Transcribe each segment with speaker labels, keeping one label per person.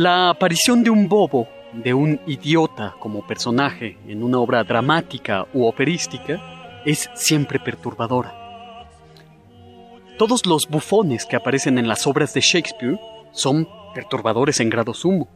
Speaker 1: La aparición de un bobo, de un idiota como personaje en una obra dramática u operística, es siempre perturbadora. Todos los bufones que aparecen en las obras de Shakespeare son perturbadores en grado sumo,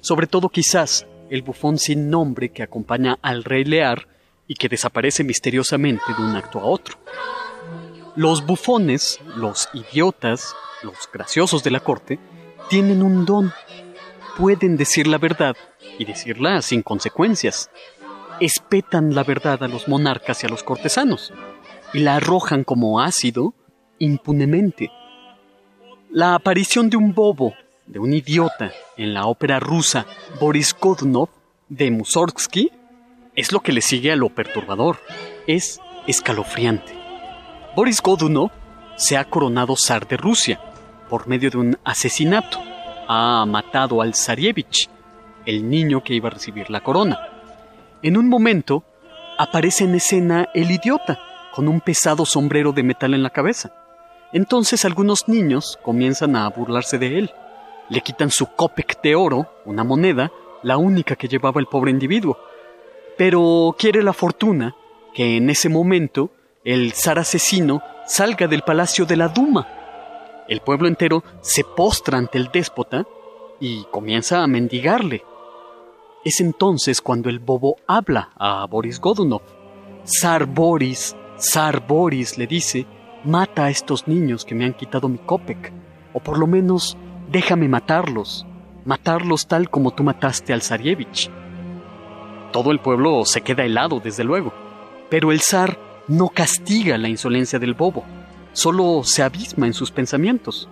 Speaker 1: sobre todo quizás el bufón sin nombre que acompaña al rey Lear y que desaparece misteriosamente de un acto a otro. Los bufones, los idiotas, los graciosos de la corte, tienen un don pueden decir la verdad y decirla sin consecuencias. Espetan la verdad a los monarcas y a los cortesanos y la arrojan como ácido impunemente. La aparición de un bobo, de un idiota, en la ópera rusa Boris Godunov de Mussorgsky es lo que le sigue a lo perturbador. Es escalofriante. Boris Godunov se ha coronado zar de Rusia por medio de un asesinato ha matado al Zarievich, el niño que iba a recibir la corona. En un momento, aparece en escena el idiota, con un pesado sombrero de metal en la cabeza. Entonces algunos niños comienzan a burlarse de él. Le quitan su copec de oro, una moneda, la única que llevaba el pobre individuo. Pero quiere la fortuna que en ese momento el zar asesino salga del palacio de la Duma el pueblo entero se postra ante el déspota y comienza a mendigarle. Es entonces cuando el bobo habla a Boris Godunov. Zar Boris, Zar Boris, le dice, mata a estos niños que me han quitado mi copec, o por lo menos déjame matarlos, matarlos tal como tú mataste al Zarievich. Todo el pueblo se queda helado, desde luego, pero el zar no castiga la insolencia del bobo solo se abisma en sus pensamientos.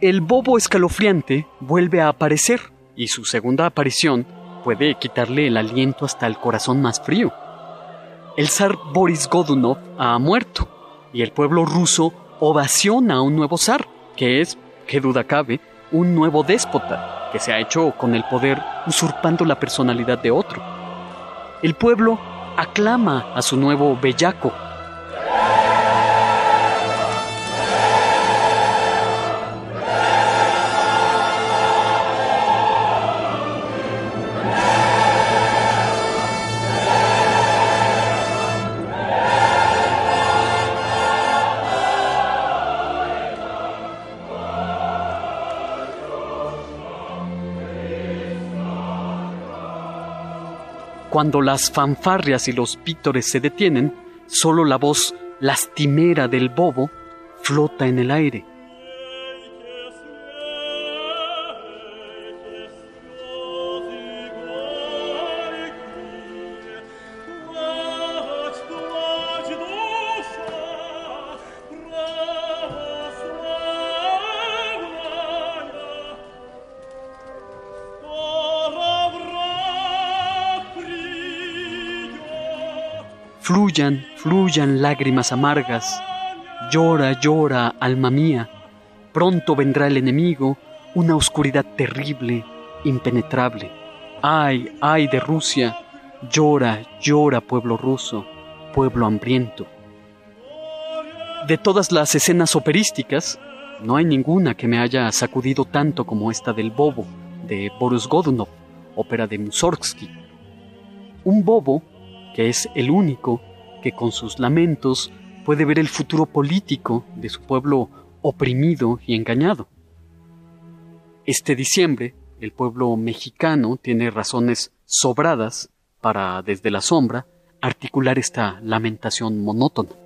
Speaker 1: El bobo escalofriante vuelve a aparecer y su segunda aparición puede quitarle el aliento hasta el corazón más frío. El zar Boris Godunov ha muerto y el pueblo ruso ovaciona a un nuevo zar, que es, qué duda cabe, un nuevo déspota que se ha hecho con el poder usurpando la personalidad de otro. El pueblo aclama a su nuevo bellaco Cuando las fanfarrias y los pítores se detienen, solo la voz lastimera del bobo flota en el aire. Fluyan, fluyan lágrimas amargas. Llora, llora, alma mía. Pronto vendrá el enemigo, una oscuridad terrible, impenetrable. Ay, ay de Rusia. Llora, llora, pueblo ruso, pueblo hambriento. De todas las escenas operísticas, No hay ninguna que me haya sacudido tanto como esta del Bobo, de Boris Godunov, ópera de Mussorgsky. Un bobo que es el único que con sus lamentos puede ver el futuro político de su pueblo oprimido y engañado. Este diciembre, el pueblo mexicano tiene razones sobradas para, desde la sombra, articular esta lamentación monótona.